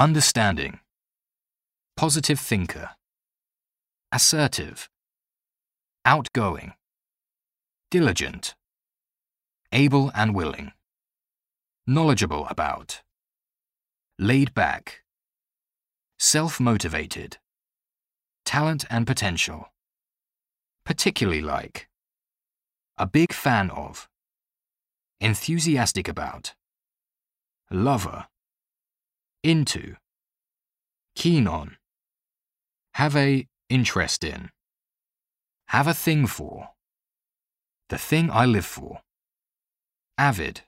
understanding, positive thinker, assertive, outgoing, diligent, able and willing, knowledgeable about, laid back, self-motivated, talent and potential, particularly like, a big fan of, enthusiastic about, lover, into, keen on, have a interest in, have a thing for, the thing I live for, avid,